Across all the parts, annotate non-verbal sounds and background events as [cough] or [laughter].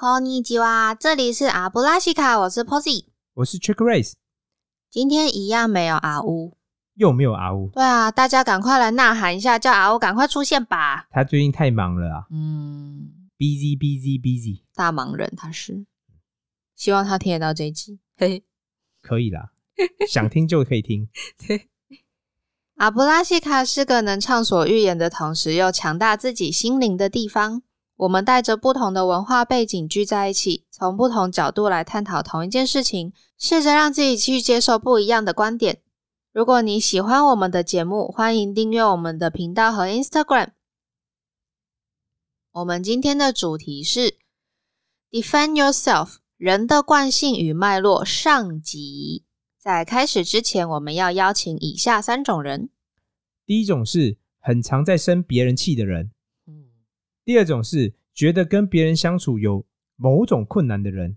こんにちは，这里是阿布拉西卡，我是 Posy。我是 Trick Race，今天一样没有阿乌。又没有阿乌，对啊，大家赶快来呐喊一下，叫阿乌赶快出现吧。他最近太忙了啊嗯， ，busy busy busy，大忙人他是，希望他听得到这一集。嘿嘿。可以啦，想听就可以听。[laughs] 阿布拉西卡是个能畅所欲言的同时又强大自己心灵的地方。 我们带着不同的文化背景聚在一起，从不同角度来探讨同一件事情，试着让自己去接受不一样的观点。如果你喜欢我们的节目，欢迎订阅我们的频道和 Instagram。我们今天的主题是 Defend Yourself：人的惯性与脉络上集。在开始之前，我们要邀请以下三种人。第一种是很常在生别人气的人，第二种是觉得跟别人相处有某种困难的人，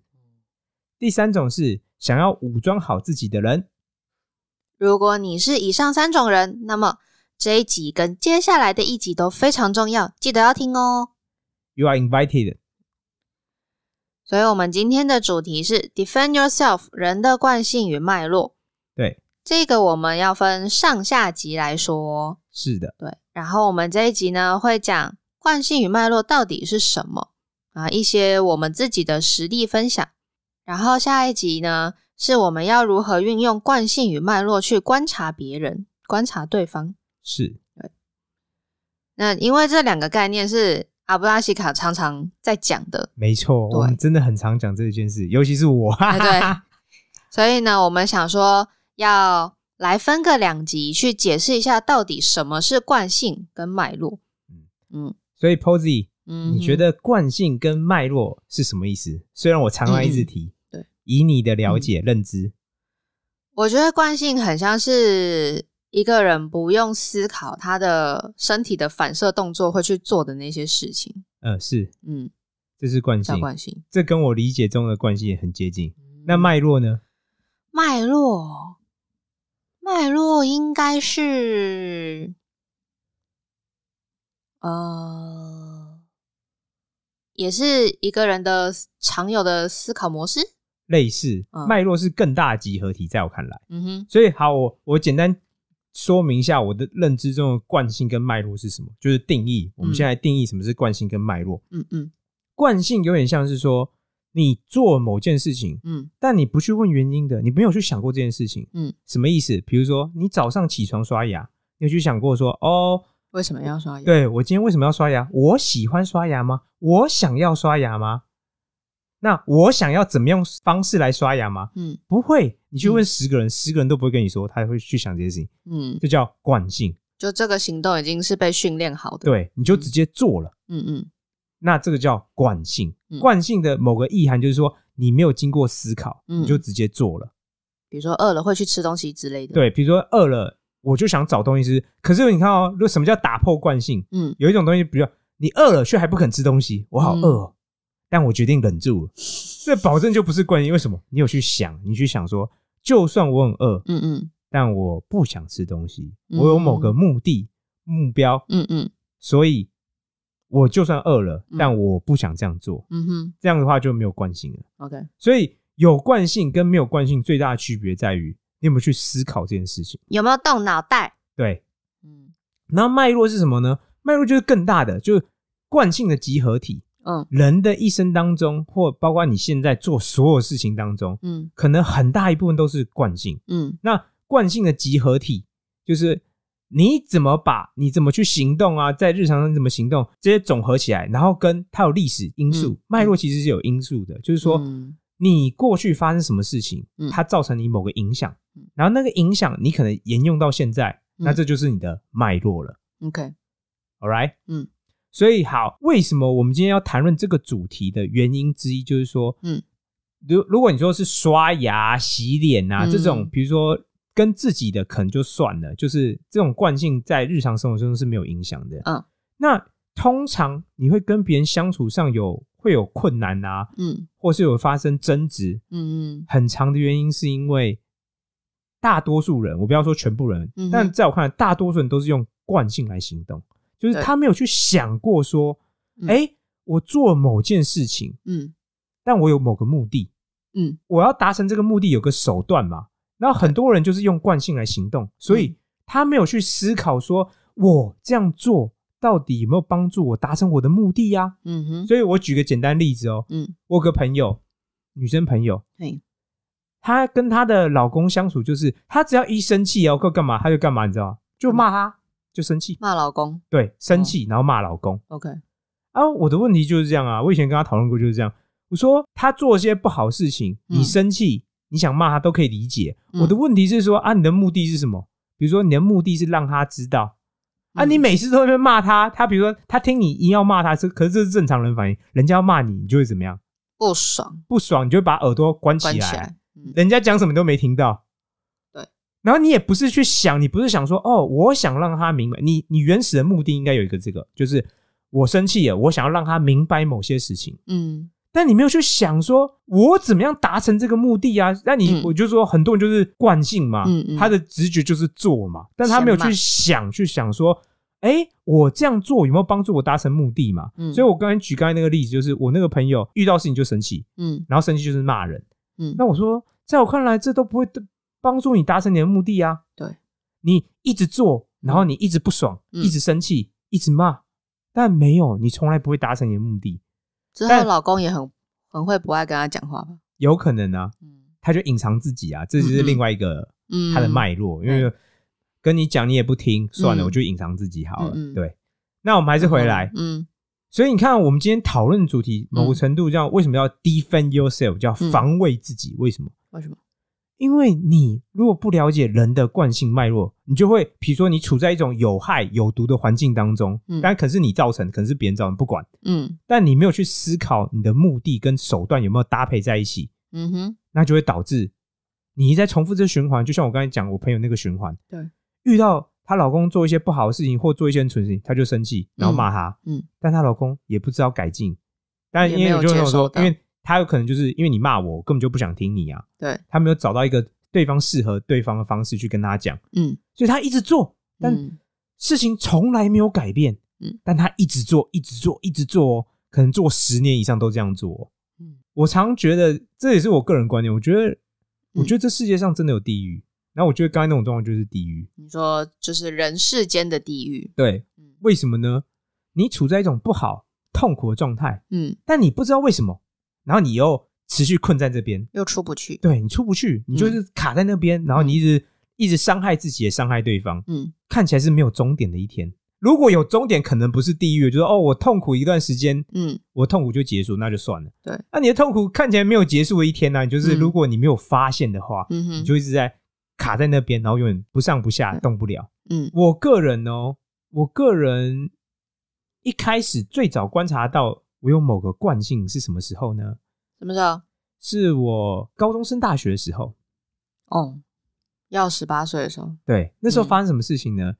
第三种是想要武装好自己的人。如果你是以上三种人，那么这一集跟接下来的一集都非常重要，记得要听哦。You are invited。所以，我们今天的主题是 Defend Yourself：人的惯性与脉络。对，这个我们要分上下集来说。是的，对，然后我们这一集呢会讲惯性与脉络到底是什么啊，一些我们自己的实例分享。然后下一集呢是我们要如何运用惯性与脉络去观察别人、观察对方。是那因为这两个概念是阿布拉西卡常常在讲的，没错。我们真的很常讲这件事，尤其是我。哎对 [laughs] 所以呢，我们想说要来分个两集去解释一下，到底什么是惯性跟脉络。嗯所以 Posy，嗯，你觉得惯性跟脉络是什么意思？虽然我常常一直提，嗯对，以你的了解、认知，我觉得惯性很像是一个人不用思考他的身体的反射动作会去做的那些事情。呃，是，嗯，这是惯叫性，惯性。这跟我理解中的惯性也很接近。嗯那脉络呢？脉络，脉络应该是，呃，也是一个人的常有的思考模式。类似嗯脉络是更大的集合体，在我看来。嗯哼，所以好，我我简单说明一下我的认知中的惯性跟脉络是什么，就是定义。我们现在定义什么是惯性跟脉络。嗯嗯惯性有点像是说，你做某件事情，嗯但你不去问原因的，你没有去想过这件事情，嗯，什么意思？比如说，你早上起床刷牙，你有去想过说，哦，为什么要刷牙？对我今天为什么要刷牙？我喜欢刷牙吗？我想要刷牙吗？那我想要怎么样方式来刷牙吗？嗯不会，你去问十个人，十个人都不会跟你说，他会去想这些事情，嗯，这叫惯性。就这个行动已经是被训练好的。，对，你就直接做了，嗯嗯那这个叫惯性嗯。惯性的某个意涵就是说，你没有经过思考，嗯你就直接做了。比如说饿了会去吃东西之类的。，对，比如说饿了，我就想找东西吃。可是你看哦，如果什么叫打破惯性？嗯有一种东西，比如说你饿了却还不肯吃东西，我好饿、哦，但我决定忍住了。[laughs] 这保证就不是惯性。为什么？你有去想，你去想说，就算我很饿，嗯嗯但我不想吃东西，嗯我有某个目的、目标，嗯嗯所以我就算饿了，嗯但我不想这样做。嗯哼这样的话就没有惯性了。，OK，所以有惯性跟没有惯性最大的区别在于，你有没有去思考这件事情。有没有动脑袋？对，嗯然后脉络是什么呢？脉络就是更大的，就是惯性的集合体。嗯人的一生当中，或包括你现在做所有事情当中，嗯可能很大一部分都是惯性。嗯那惯性的集合体，就是你怎么把你怎么去行动啊，在日常上怎么行动，这些总合起来，然后跟它有历史因素嗯，脉络其实是有因素的，就是说嗯你过去发生什么事情嗯，它造成你某个影响嗯，然后那个影响你可能沿用到现在，嗯。那这就是你的脉络了。，OK，All right，嗯，所以好，为什么我们今天要谈论这个主题的原因之一，就是说，嗯，如如果你说是刷牙、洗脸啊、嗯。这种，比如说跟自己的可能就算了，就是这种惯性在日常生活中是没有影响的。嗯，那通常你会跟别人相处上有会有困难啊，嗯。或是有发生争执，嗯嗯。很长的原因是因为大多数人，我不要说全部人，嗯但在我看来，大多数人都是用惯性来行动，就是他没有去想过说，嗯。哎、我做某件事情，嗯。但我有某个目的，嗯。我要达成这个目的有个手段嘛。然后很多人就是用惯性来行动，所以他没有去思考说，我这样做到底有没有帮助我达成我的目的呀、嗯哼，所以我举个简单例子哦，嗯，我有个朋友，女生朋友，嘿，她跟她的老公相处，就是她只要一生气哦，要干嘛，她就干嘛，你知道吗？就骂他，就生气，骂老公对，生气，然后骂老公。，OK，啊，我的问题就是这样啊，我以前跟她讨论过就是这样。我说她做一些不好事情，嗯你生气，你想骂他都可以理解。嗯我的问题是说啊，你的目的是什么？比如说你的目的是让他知道啊，嗯你每次都在那边骂他，他比如说他听你一要骂他，这可是这是正常人反应，人家要骂你，你就会怎么样？不爽，不爽，你就会把耳朵关起来，起来，嗯人家讲什么你都没听到。对，然后你也不是去想，你不是想说哦，我想让他明白，你你原始的目的应该有一个这个，就是我生气了，我想要让他明白某些事情。嗯但你没有去想说，我怎么样达成这个目的啊？那你、嗯我就说，很多人就是惯性嘛，嗯嗯他的直觉就是做嘛，但他没有去想，去想说，哎，我这样做有没有帮助我达成目的嘛？嗯所以我刚才举刚才那个例子，就是我那个朋友遇到事情就生气，嗯然后生气就是骂人。嗯，那我说，在我看来，这都不会帮助你达成你的目的啊。对，你一直做，然后你一直不爽，嗯一直生气，一直骂，但没有，你从来不会达成你的目的。之后但老公也很很会不爱跟他讲话吧？有可能啊，嗯他就隐藏自己啊，这就是另外一个嗯，他的脉络。因为跟你讲你也不听，算了，嗯我就隐藏自己好了。对，那我们还是回来。嗯所以你看，我们今天讨论的主题，某个程度叫为什么要 defend yourself，叫嗯防卫自己？为什么？为什么？因为你如果不了解人的惯性脉络，你就会，比如说你处在一种有害有毒的环境当中，嗯但可是你造成，可能是别人造成，不管，嗯但你没有去思考你的目的跟手段有没有搭配在一起，嗯哼，那就会导致你一再重复这循环。就像我刚才讲我朋友那个循环，对，遇到她老公做一些不好的事情或做一些很蠢事情，她就生气，然后骂他，嗯但她老公也不知道改进，但因为我就跟我接受，到说因为他有可能就是因为你骂我，我根本就不想听你啊，对，他没有找到一个对方适合对方的方式去跟他讲，嗯。所以他一直做，但嗯。事情从来没有改变，嗯。但他一直做，一直做，一直做哦，可能做十年以上都这样做。哦、嗯。我常觉得这也是我个人观点，我觉得，我嗯觉得这世界上真的有地狱，然后我觉得刚才那种状况就是地狱，你说就是人世间的地狱，对，嗯。为什么呢？你处在一种不好、痛苦的状态，嗯，但你不知道为什么，然后你又持续困在这边，又出不去，对你出不去，你就是卡在那边，然后你一直、一直伤害自己，也伤害对方，嗯看起来是没有终点的一天。如果有终点，可能不是地狱，就是哦，我痛苦一段时间，嗯我痛苦就结束，那就算了。对，那你的痛苦看起来没有结束的一天呢、就是嗯如果你没有发现的话，嗯哼，你就一直在卡在那边，然后永远不上不下，对动不了。嗯我个人哦，我个人一开始最早观察到我有某个惯性是什么时候呢？什么时候？是我高中升大学的时候。哦，要十八岁的时候，对，那时候嗯发生什么事情呢？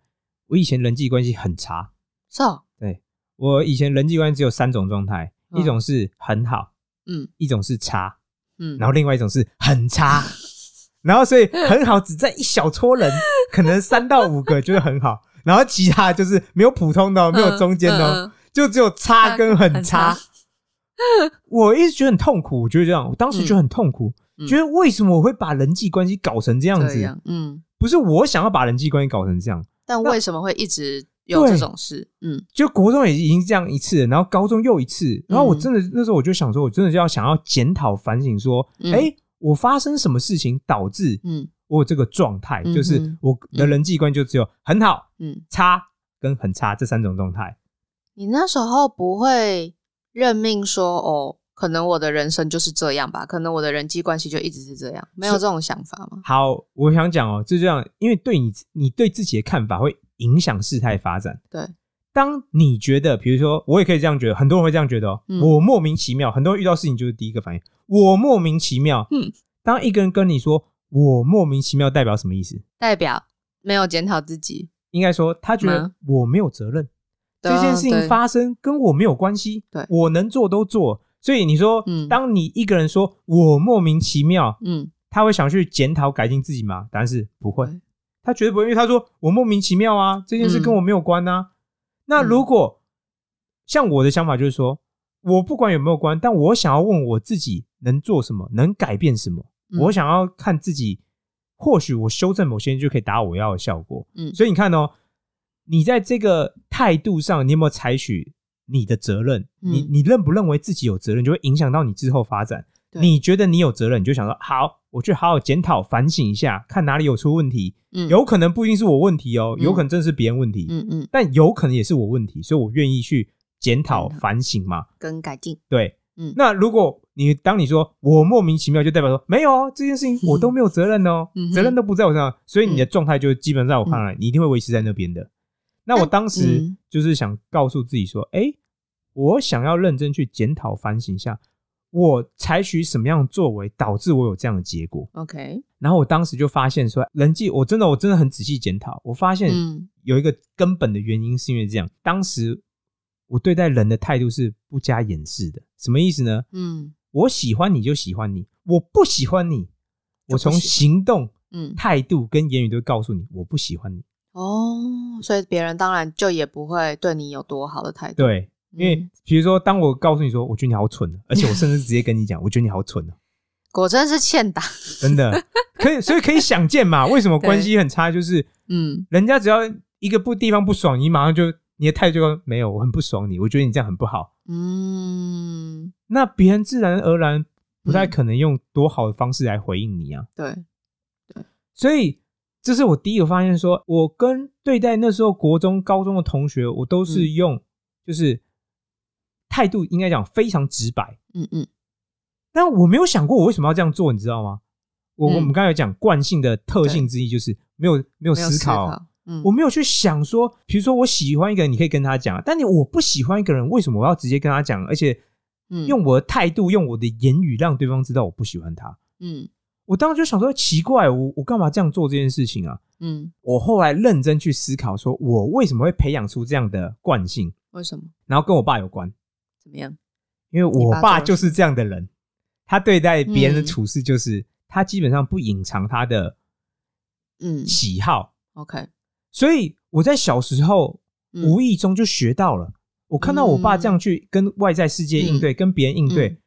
我以前人际关系很差，是哦，对我以前人际关系只有三种状态，嗯一种是很好，嗯一种是差，嗯，然后另外一种是很差。[laughs] 然后所以很好只在一小撮人，可能三到五个就是很好，然后其他就是没有普通的哦，没有中间的哦，嗯嗯就只有差跟很很差。差。[laughs] 我一直觉得很痛苦，我觉得这样，我当时觉得很痛苦，嗯觉得为什么我会把人际关系搞成这样子？嗯，不是我想要把人际关系搞成这样，但为什么会一直有这种事？嗯。就国中也已经这样一次，然后高中又一次，然后我嗯真的、那时候我就想说，我真的就要想要检讨反省，说，嗯。哎、我发生什么事情导致嗯。我有这个状态？嗯就是我的人际关系就只有很好、嗯，差跟很差这三种状态。你那时候不会认命说哦，可能我的人生就是这样吧，可能我的人际关系就一直是这样，没有这种想法吗？好，我想讲哦，就这样，因为对你你对自己的看法会影响事态发展。对，当你觉得，比如说，我也可以这样觉得，很多人会这样觉得哦，嗯我莫名其妙，很多人遇到事情就是第一个反应，我莫名其妙。嗯，当一个人跟你说我莫名其妙，代表什么意思？代表没有检讨自己，应该说他觉得嗯我没有责任，这件事情对发生跟我没有关系，对我能做都做。所以你说，嗯当你一个人说我莫名其妙，嗯，他会想去检讨改进自己吗？答案是不会，他绝对不会，因为他说我莫名其妙啊，这件事嗯跟我没有关啊。那如果像我的想法就是说，我不管有没有关，但我想要问我自己能做什么，能改变什么。嗯我想要看自己，或许我修正某些就可以达到我要的效果。嗯所以你看哦，你在这个态度上，你有没有采取你的责任？嗯你你认不认为自己有责任，就会影响到你之后发展。你觉得你有责任，你就想说好，我去好好检讨、反省一下，看哪里有出问题。嗯有可能不一定是我问题哦，嗯有可能真的是别人问题，嗯嗯但有可能也是我问题，所以我愿意去检讨、反省嘛。跟改进，对，嗯那如果你当你说我莫名其妙，就代表说没有哦，这件事情我都没有责任哦，嗯责任都不在我身上，所以你的状态就基本上我看来，你一定会维持在那边的。那我当时嗯。就是想告诉自己说，哎、我想要认真去检讨反省一下，我采取什么样的作为导致我有这样的结果。OK，然后我当时就发现说，人际我真的我真的很仔细检讨，我发现嗯。有一个根本的原因是因为这样，当时我对待人的态度是不加掩饰的，什么意思呢？嗯。我喜欢你就喜欢你，我不喜欢你，我从行动、嗯，态度跟言语都告诉你我不喜欢你。哦，所以别人当然就也不会对你有多好的态度，对，因为嗯。比如说，当我告诉你说，我觉得你好蠢，而且我甚至直接跟你讲，我觉得你好蠢哦，[laughs] 果真是欠打，真的可以，所以可以想见嘛，为什么关系很差，就是嗯。人家只要一个不地方不爽，你马上就你的态度没有，我很不爽你，我觉得你这样很不好，嗯，那别人自然而然不太嗯。可能用多好的方式来回应你啊。对，所以这是我第一个发现说，我跟对待那时候国中、高中的同学，我都是嗯。用就是态度应该讲非常直白，嗯嗯。但我没有想过我为什么要这样做，你知道吗？我、嗯。我们刚才有讲惯性的特性之一就是没有没有思考，嗯，我没有去想说，比如说我喜欢一个人，你可以跟他讲，但你我不喜欢一个人，为什么我要直接跟他讲，而且嗯。用我的态度、用我的言语让对方知道我不喜欢他？嗯我当时就想说，奇怪，我我干嘛这样做这件事情啊？嗯，我后来认真去思考，说我为什么会培养出这样的惯性，为什么？然后跟我爸有关，怎么样？因为我爸就是这样的人，他对待别人的嗯。处事就是、他基本上不隐藏他的嗯。喜好，，OK，所以我在小时候嗯。无意中就学到了。我看到我爸这样去跟外在世界应对，跟别人应对，嗯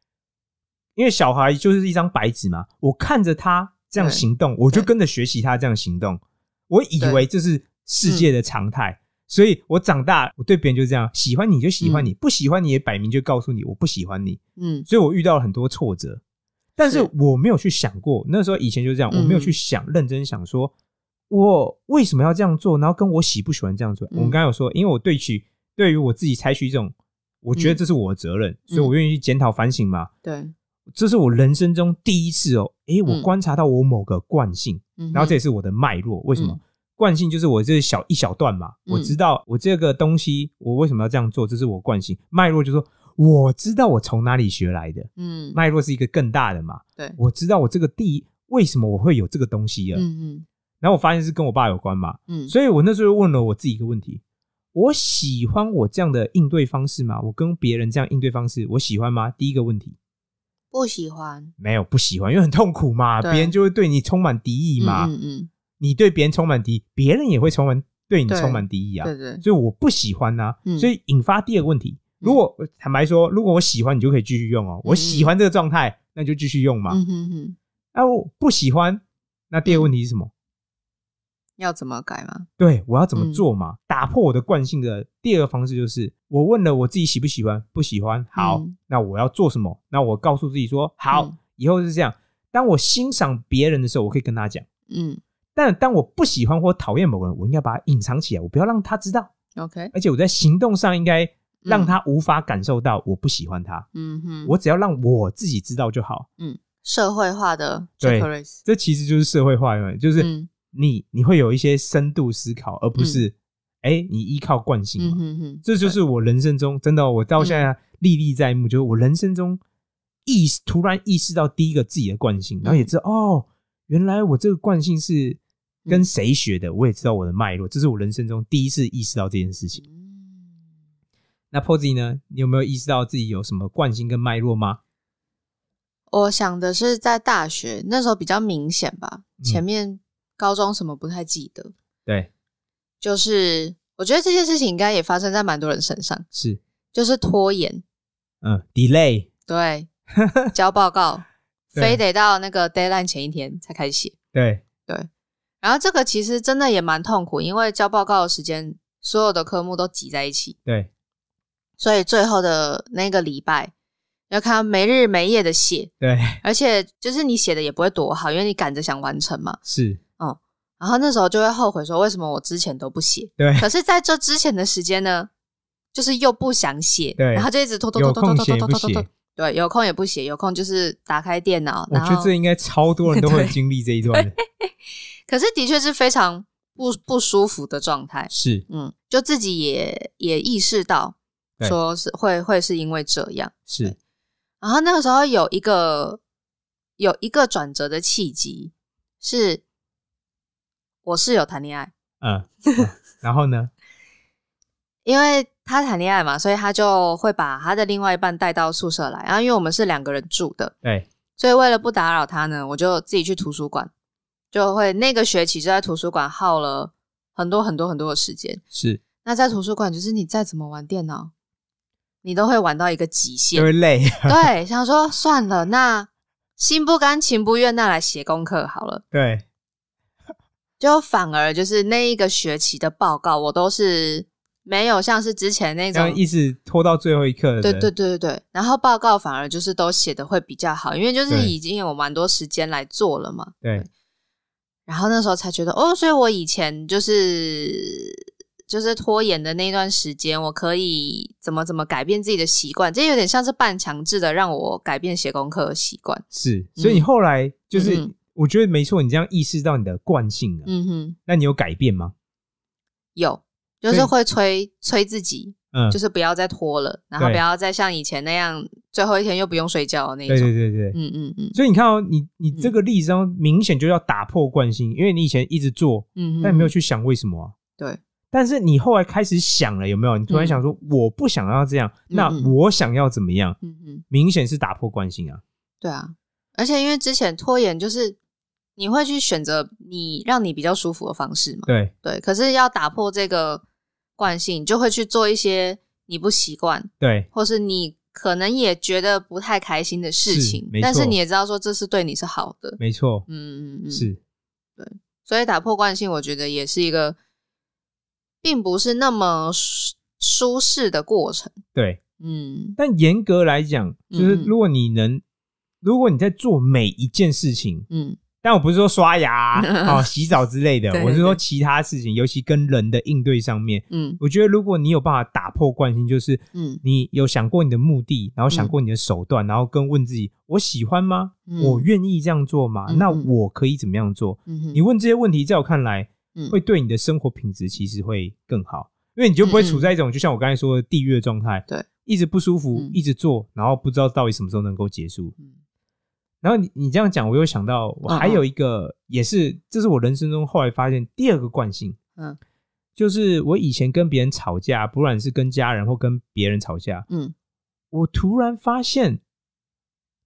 因为小孩就是一张白纸嘛，我看着他这样行动，我就跟着学习他这样行动，我以为这是世界的常态。所以我长大，我对别人就这样，喜欢你就喜欢你，不喜欢你也摆明就告诉你我不喜欢你。嗯所以我遇到了很多挫折，但是是我没有去想过，那时候以前就是这样，嗯我没有去想认真想说，我为什么要这样做，然后跟我喜不喜欢这样做。嗯我们刚刚有说，因为我对其对于我自己采取一种，我觉得这是我的责任，所以我愿意去检讨反省嘛。对，这是我人生中第一次哦，诶，我嗯观察到我某个惯性，嗯然后这也是我的脉络。为什么？嗯惯性就是我这小一小段嘛，嗯我知道我这个东西我为什么要这样做，这是我惯性。脉络就是说我知道我从哪里学来的，嗯脉络是一个更大的嘛。对，我知道我这个地为什么我会有这个东西了，嗯嗯然后我发现是跟我爸有关嘛，嗯，所以我那时候问了我自己一个问题：我喜欢我这样的应对方式吗？我跟别人这样应对方式，我喜欢吗？第一个问题，不喜欢没有不喜欢，因为很痛苦嘛，对别人就会对你充满敌意嘛，嗯嗯你对别人充满敌意，别人也会充满对你对充满敌意嗯，啊，对对，所以我不喜欢呐、嗯所以引发第二个问题。如果坦白说，如果我喜欢，你就可以继续用哦。我喜欢这个状态，那就继续用嘛。嗯哼哼，啊，我不喜欢，那第二个问题是什么？要怎么改吗？对我要怎么做嗯嘛？打破我的惯性的第二个方式就是，我问了我自己喜不喜欢，不喜欢，好，嗯那我要做什么？那我告诉自己说，好，嗯以后是这样。当我欣赏别人的时候，我可以跟他讲；嗯但当我不喜欢或讨厌某个人，我应该把它隐藏起来，我不要让他知道。，OK，而且我在行动上应该让他无法感受到我不喜欢他，嗯哼，我只要让我自己知道就好。嗯社会化的对这其实就是社会化，就是嗯你你会有一些深度思考，而不是哎、你依靠惯性嗯嘛。这就是我人生中真的哦，我到现在历历在目，就是我人生中意识突然意识到第一个自己的惯性，然后也知道哦，原来我这个惯性是跟谁学的，我也知道我的脉络，这是我人生中第一次意识到这件事情。嗯那 Posy 呢？你有没有意识到自己有什么惯性跟脉络吗？我想的是在大学那时候比较明显吧，嗯前面高中什么不太记得，对，就是我觉得这件事情应该也发生在蛮多人身上，是，就是拖延。嗯，delay，对，交报告。[laughs] 非得到那个 deadline 前一天才开始写。对。对，然后这个其实真的也蛮痛苦，因为交报告的时间所有的科目都挤在一起，对，所以最后的那个礼拜要看他没日没夜的写，对，而且就是你写的也不会多好，因为你赶着想完成嘛。是，然后那时候就会后悔说，为什么我之前都不写？对，可是在这之前的时间呢，就是又不想写，对然后就一直拖拖有拖拖拖拖拖拖拖。。对，有空也不写，有空就是打开电脑，我然后觉得这应该超多人都会经历这一段。可是的确是非常不不舒服的状态。是，嗯，就自己也也意识到，说是会会是因为这样。是，然后那个时候有一个有一个转折的契机，是我室友谈恋爱，嗯，嗯然后呢？[laughs] 因为他谈恋爱嘛，所以他就会把他的另外一半带到宿舍来。然后因为我们是两个人住的，对，所以为了不打扰他呢，我就自己去图书馆，就会那个学期就在图书馆耗了很多很多很多的时间。是，那在图书馆，就是你再怎么玩电脑，你都会玩到一个极限就。会累。[laughs] 对，想说算了，那心不甘情不愿，那来写功课好了。对，就反而就是那一个学期的报告，我都是没有像是之前那种一直拖到最后一刻的。对对对对对。然后报告反而就是都写的会比较好，因为就是已经有蛮多时间来做了嘛。对然后那时候才觉得，哦，所以我以前就是就是拖延的那段时间，我可以怎么怎么改变自己的习惯，这有点像是半强制的让我改变写功课的习惯。是，所以你后来就是嗯，我觉得没错，你这样意识到你的惯性了，嗯哼，那你有改变吗？有，就是会催催自己，嗯，就是不要再拖了，然后不要再像以前那样最后一天又不用睡觉的那种对种。对对对。嗯嗯嗯所以你看哦，你你这个例子中明显就要打破惯性，因为你以前一直做，嗯哼，但你没有去想为什么啊。对，但是你后来开始想了，有没有？你突然想说，我不想要这样，那嗯我想要怎么样？嗯嗯，明显是打破惯性啊。对啊。而且因为之前拖延，就是你会去选择你让你比较舒服的方式嘛。对对，可是要打破这个惯性，你就会去做一些你不习惯，对或是你可能也觉得不太开心的事情没，但是你也知道说这是对你是好的。没错，嗯嗯嗯，。是所以打破惯性，我觉得也是一个并不是那么舒舒适的过程。对。嗯但严格来讲，就是如果你能，如果你在做每一件事情，嗯但我不是说刷牙啊、[laughs] 洗澡之类的，对我是说其他事情，尤其跟人的应对上面，嗯我觉得如果你有办法打破惯性，就是嗯你有想过你的目的，然后想过你的手段，然后跟问自己：我喜欢吗？嗯我愿意这样做吗？那嗯嗯我可以怎么样做？嗯你问这些问题，在我看来，嗯会对你的生活品质其实会更好，因为你就不会嗯嗯处在一种就像我刚才说的地狱的状态，对，一直不舒服嗯，一直做，然后不知道到底什么时候能够结束。嗯然后你你这样讲，我又想到，我还有一个，也是这是我人生中后来发现第二个惯性，嗯。就是我以前跟别人吵架，不管是跟家人或跟别人吵架，嗯我突然发现，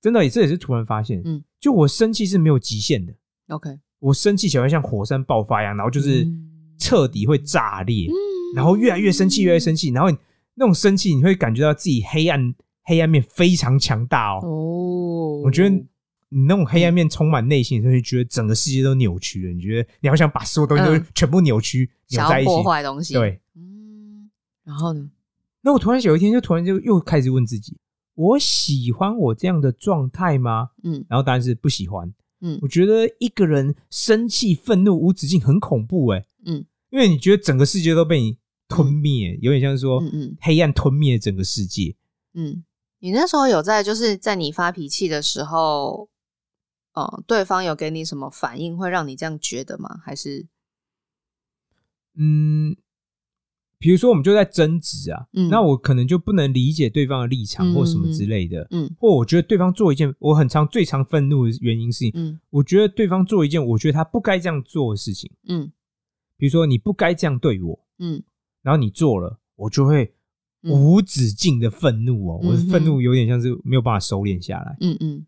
真的，这也是突然发现，嗯。就我生气是没有极限的，，OK，我生气起来像火山爆发一样，然后就是嗯。彻底会炸裂，嗯然后越来越生气，越来越生气，然后你那种生气，你会感觉到自己黑暗黑暗面非常强大哦。哦，我觉得你那种黑暗面充满内心的时候，你觉得整个世界都扭曲了，你觉得你好想把所有东西都嗯全部扭曲、扭在一起破。坏东西，，对，嗯，然后呢？那我突然有一天就突然就又开始问自己：我喜欢我这样的状态吗？嗯然后答案是不喜欢。嗯我觉得一个人生气、愤怒无止境很恐怖哎、嗯因为你觉得整个世界都被你吞灭，有点像是说嗯嗯黑暗吞灭整个世界。嗯，你那时候有在就是在你发脾气的时候，呃，对方有给你什么反应，会让你这样觉得吗？还是嗯，比如说我们就在争执啊，嗯那我可能就不能理解对方的立场嗯或什么之类的，嗯或我觉得对方做一件我很常最常愤怒的原因是，嗯我觉得对方做一件我觉得他不该这样做的事情，嗯比如说你不该这样对我，嗯然后你做了，我就会嗯无止境的愤怒哦，嗯我的愤怒有点像是没有办法收敛下来，嗯嗯，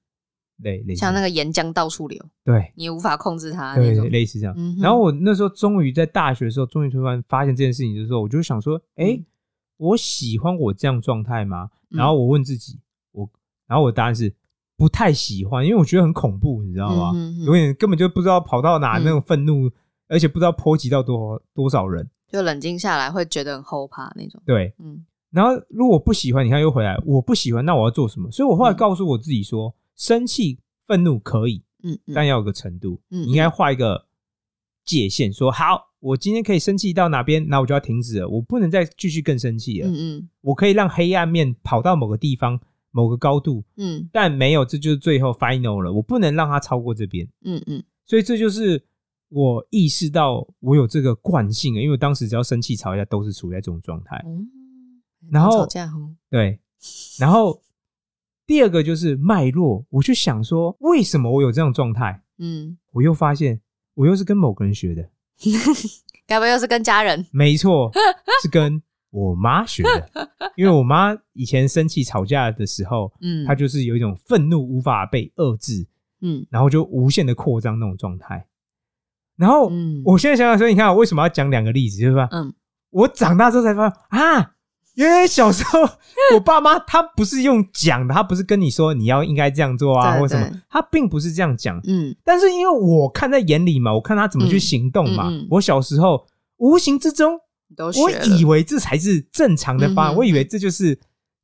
类类似像那个岩浆到处流，对你也无法控制它那对种。类似这样。嗯哼然后我那时候终于在大学的时候，终于突然发现这件事情的时候，我就想说，哎、嗯我喜欢我这样状态吗？嗯然后我问自己，我然后我答案是不太喜欢，因为我觉得很恐怖，你知道吗？有点根本就不知道跑到哪嗯那种愤怒，而且不知道波及到多多少人。就冷静下来会觉得很后怕那种。对，嗯然后如果不喜欢，你看又回来，我不喜欢，那我要做什么？所以我后来嗯告诉我自己说，生气、愤怒可以，嗯嗯但要有个程度，嗯你应该画一个界限，说好，我今天可以生气到哪边，那我就要停止了，我不能再继续更生气了。嗯嗯我可以让黑暗面跑到某个地方、某个高度，嗯但没有，这就是最后 final 了，我不能让它超过这边。嗯嗯所以这就是我意识到我有这个惯性了，因为我当时只要生气吵架都是处在这种状态。嗯，然后吵架哦，对，然后第二个就是脉络，我去想说，为什么我有这样的状态？嗯，我又发现我又是跟某个人学的，[laughs] 该不会又是跟家人？没错，是跟我妈学的，[laughs] 因为我妈以前生气吵架的时候，嗯，她就是有一种愤怒无法被遏制，嗯然后就无限的扩张那种状态。然后、嗯我现在想想说，你看我为什么要讲两个例子，对吧？嗯我长大之后才发现啊，原来小时候我爸妈他不是用讲的，他不是跟你说你要应该这样做啊，或什么，他并不是这样讲。嗯但是因为我看在眼里嘛，我看他怎么去行动嘛，嗯嗯嗯我小时候无形之中，我以为这才是正常的发展，嗯我以为这就是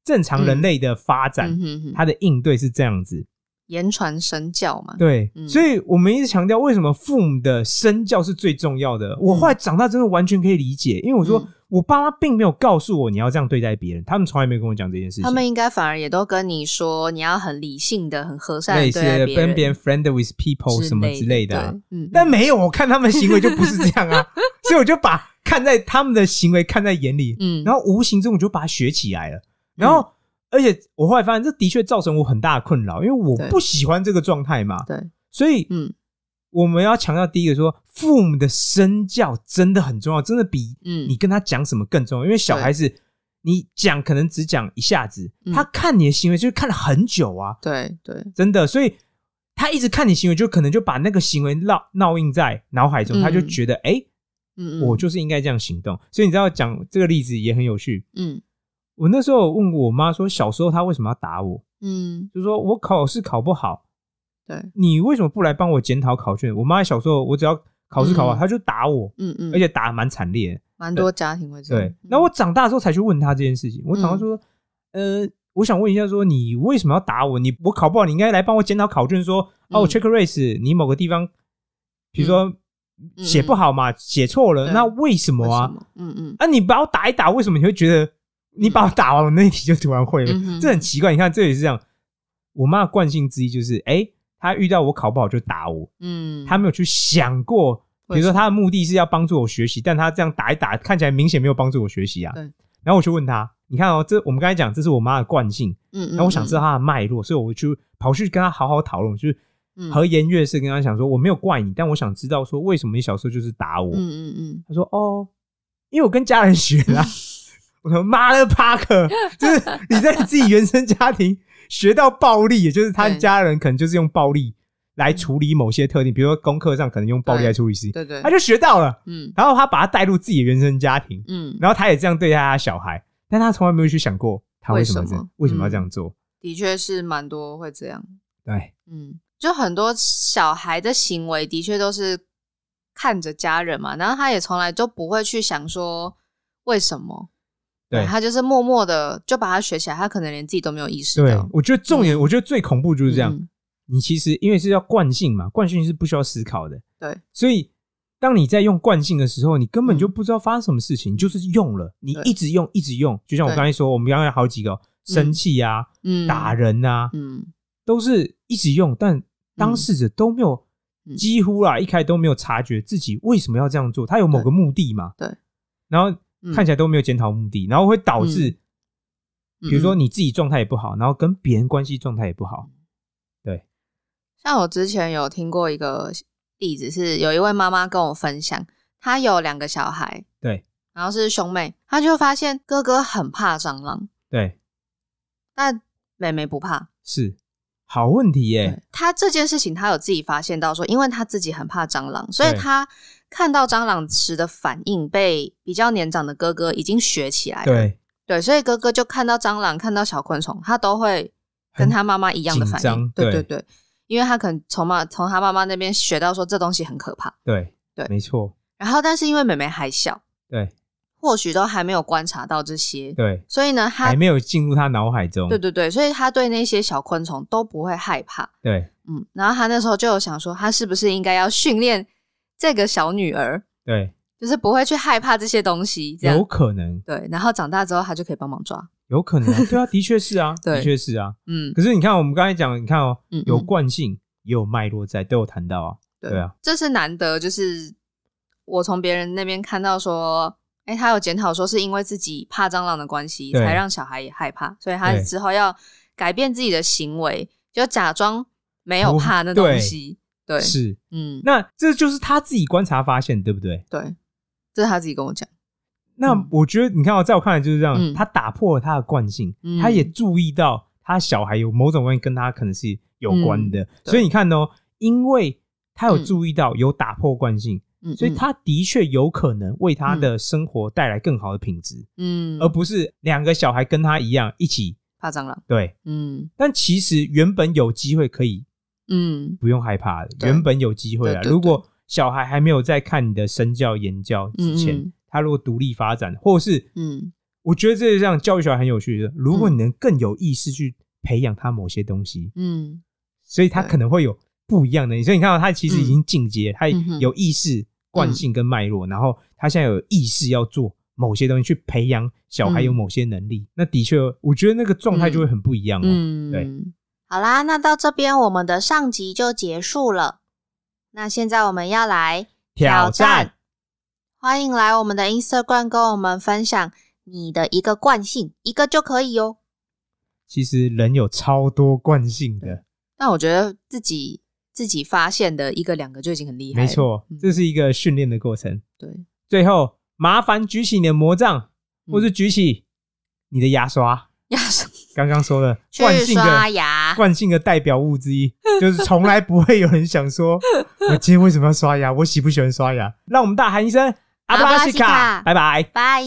正常人类的发展，他的应对是这样子。言传身教嘛。对，嗯所以我们一直强调为什么父母的身教是最重要的。我后来长大真的完全可以理解，因为我说、嗯我爸妈并没有告诉我你要这样对待别人，他们从来没有跟我讲这件事情。他们应该反而也都跟你说，你要很理性的、很和善的对待别人，跟别人 friend with people 什么之类的啊、嗯，但没有，我看他们行为就不是这样啊，[laughs] 所以我就把看在他们的行为看在眼里，嗯，然后无形中我就把它学起来了。然后，而且我后来发现，这的确造成我很大的困扰，因为我不喜欢这个状态嘛。对，所以，嗯我们要强调第一个说，父母的身教真的很重要，真的比嗯，你跟他讲什么更重要。因为小孩子，你讲可能只讲一下子，嗯他看你的行为就是看了很久啊，对对，真的。所以他一直看你行为，就可能就把那个行为烙烙印在脑海中，嗯他就觉得，哎、嗯嗯，我就是应该这样行动。所以你知道讲这个例子也很有趣。嗯我那时候有问过我妈说，小时候她为什么要打我？嗯就说我考试考不好，对，你为什么不来帮我检讨考卷？我妈小时候我只要考试考不好，嗯她就打我，嗯嗯，而且打得蛮惨烈的。蛮多家庭会这样。对，那我长大之后才去问她这件事情。我长大说，嗯呃，我想问一下，说你为什么要打我？你我考不好，你应该来帮我检讨考卷，说哦嗯，check race，你某个地方，比如说嗯写不好嘛，写错了，那为什么啊？嗯嗯啊，你把我打一打，为什么你会觉得你把我打完，我那一题就突然会了？嗯这很奇怪。你看，这也是这样。我妈的惯性之一就是，哎、她遇到我考不好就打我，嗯，他没有去想过，比如说为什么她的目的是要帮助我学习，但他这样打一打，看起来明显没有帮助我学习啊。对。然后我就问他，你看哦，这我们刚才讲，这是我妈的惯性，嗯，嗯那我想知道她的脉络，所以我就跑去跟她好好讨论，就是嗯。和颜悦色跟她讲说，我没有怪你，但我想知道说为什么你小时候就是打我。嗯嗯嗯。他说：“哦，因为我跟家人学的啊、我说：“妈的，帕克，就是你在你自己原生家庭学到暴力，也就是他家人可能就是用暴力来处理某些特定，比如说功课上可能用暴力对来处理事。情，对对。他，就学到了。嗯。然后他把他带入自己的原生家庭，嗯，然后他也这样对待他小孩，但他从来没有去想过他为什么这样为什么要嗯这样做。的确是蛮多会这样。对，嗯，就很多小孩的行为的确都是看着家人嘛，然后他也从来都不会去想说为什么，对。他就是默默的就把它学起来，他可能连自己都没有意识对到，，我觉得重点，我觉得最恐怖就是这样。嗯。你其实因为是要惯性嘛，惯性是不需要思考的。对，所以当你在用惯性的时候，你根本就嗯。不知道发生什么事情，你就是用了，你对。一直用，一直用。就像我对。刚才说，我们刚刚有好几个生气啊、嗯。打，人啊，嗯。都是一直用，但当事者都没有，嗯。几乎啊一开始都没有察觉自己为什么要这样做，他有某个目的嘛？对。然后嗯。看起来都没有检讨目的，然后会导致，嗯。比如说你自己状态也不好，然后跟别人关系状态也不好。对，像我之前有听过一个例子，是有一位妈妈跟我分享，她有两个小孩，对，然后是兄妹，她就发现哥哥很怕蟑螂，对，但妹妹不怕。是。好问题耶。对她这件事情，她有自己发现到说，因为她自己很怕蟑螂，所以对。她看到蟑螂时的反应被比较年长的哥哥已经学起来了。对，对，所以哥哥就看到蟑螂、看到小昆虫，他都会跟他妈妈一样的反应。对对对对，因为他可能从妈从他妈妈那边学到说这东西很可怕，对对没错，然后但是因为妹妹还小，对或许都还没有观察到这些，对，所以呢，他还没有进入他脑海中。对对对，所以他对那些小昆虫都不会害怕。对嗯，然后他那时候就有想说，他是不是应该要训练这个小女儿，对，就是不会去害怕这些东西，这有可能，对。然后长大之后，她就可以帮忙抓。有可能啊，对啊，的确是啊，[laughs] 的确是啊。嗯，可是你看，我们刚才讲，你看哦有惯性，也有脉络在，都有谈到啊。对对啊，这是难得，就是我从别人那边看到说，哎，他有检讨说是因为自己怕蟑螂的关系，才让小孩也害怕，所以他之后要改变自己的行为，就假装没有怕那对东西。对，是。嗯，那这就是他自己观察发现，对不对？对，这是他自己跟我讲。那嗯我觉得，你看哦，在我看来就是这样，嗯他打破了他的惯性，嗯他也注意到他小孩有某种关系跟他可能是有关的，嗯所以你看哦，因为他有嗯注意到有打破惯性，嗯，所以嗯他的确有可能为他的生活带来更好的品质，嗯，而不是两个小孩跟他一样一起怕蟑螂。对。嗯但其实原本有机会可以嗯不用害怕的，原本有机会啊。如果小孩还没有在看你的身教言教之前，嗯嗯他如果独立发展，或是嗯我觉得这是这样教育小孩很有趣的。如果你能更有意识去培养他某些东西，嗯所以他可能会有不一样的。所以你看到他其实已经进阶，他有意识、惯性跟脉络，然后他现在有意识要做某些东西，去培养小孩有某些能力。那的确，我觉得那个状态就会很不一样哦。嗯，对。好啦，那到这边我们的上集就结束了。那现在我们要来挑战，欢迎来我们的 Instagram 跟我们分享你的一个惯性，一个就可以哦。其实人有超多惯性的，但我觉得自己自己发现的一个两个就已经很厉害了。没错嗯，这是一个训练的过程。对，最后，麻烦举起你的魔杖，嗯或是举起你的牙刷。要是刚刚说的去惯性的牙，惯性的代表物之一，[laughs] 就是从来不会有人想说，我今天为什么要刷牙？我喜不喜欢刷牙？让我们大喊一声阿布拉西卡，拜拜。拜。